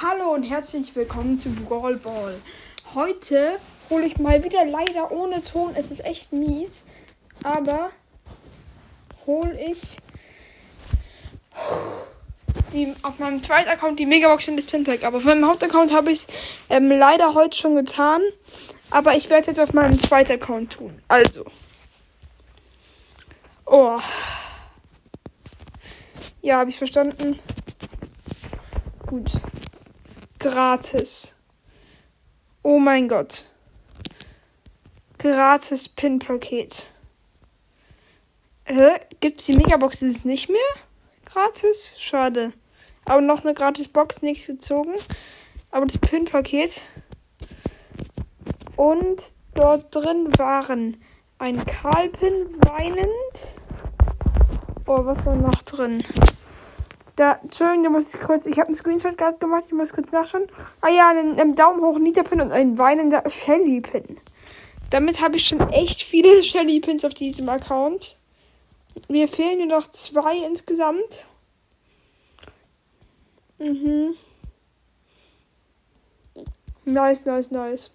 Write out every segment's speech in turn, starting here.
Hallo und herzlich willkommen zu Brawl Ball. Heute hole ich mal wieder leider ohne Ton. Es ist echt mies. Aber hole ich die, auf meinem zweiten Account die Megabox in das Pinpack. Aber auf meinem Hauptaccount habe ich es ähm, leider heute schon getan. Aber ich werde es jetzt auf meinem zweiten Account tun. Also. Oh. Ja, habe ich verstanden. Gut. Gratis. Oh mein Gott. Gratis Pin-Paket. Hä? Gibt's die Megaboxes nicht mehr? Gratis? Schade. Aber noch eine gratis Box, nichts gezogen. Aber das Pin-Paket. Und dort drin waren ein Karlpin weinend. Oh, was war noch drin? Da, Entschuldigung, da muss ich kurz, ich habe einen Screenshot gerade gemacht, ich muss kurz nachschauen. Ah ja, einen, einen Daumen hoch Nita-Pin und ein weinender Shelly-Pin. Damit habe ich schon echt viele Shelly-Pins auf diesem Account. Mir fehlen nur noch zwei insgesamt. Mhm. Nice, nice, nice.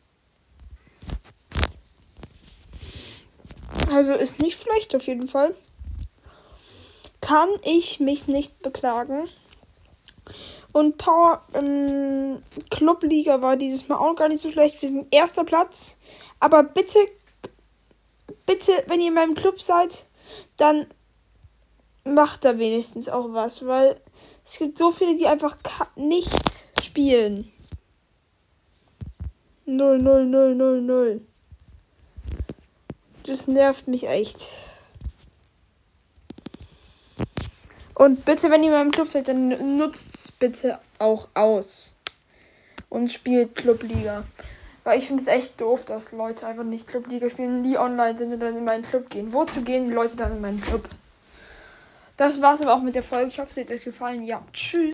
Also ist nicht schlecht auf jeden Fall kann ich mich nicht beklagen. Und Power ähm, Clubliga war dieses Mal auch gar nicht so schlecht. Wir sind erster Platz. Aber bitte, bitte, wenn ihr in meinem Club seid, dann macht da wenigstens auch was, weil es gibt so viele, die einfach nicht spielen. 0, 0, 0, 0, 0. Das nervt mich echt. Und bitte, wenn ihr mal im Club seid, dann nutzt bitte auch aus. Und spielt Clubliga. Weil ich finde es echt doof, dass Leute einfach nicht Clubliga spielen, die online sind und dann in meinen Club gehen. Wozu gehen die Leute dann in meinen Club? Das war's aber auch mit der Folge. Ich hoffe, es hat euch gefallen. Ja, tschüss.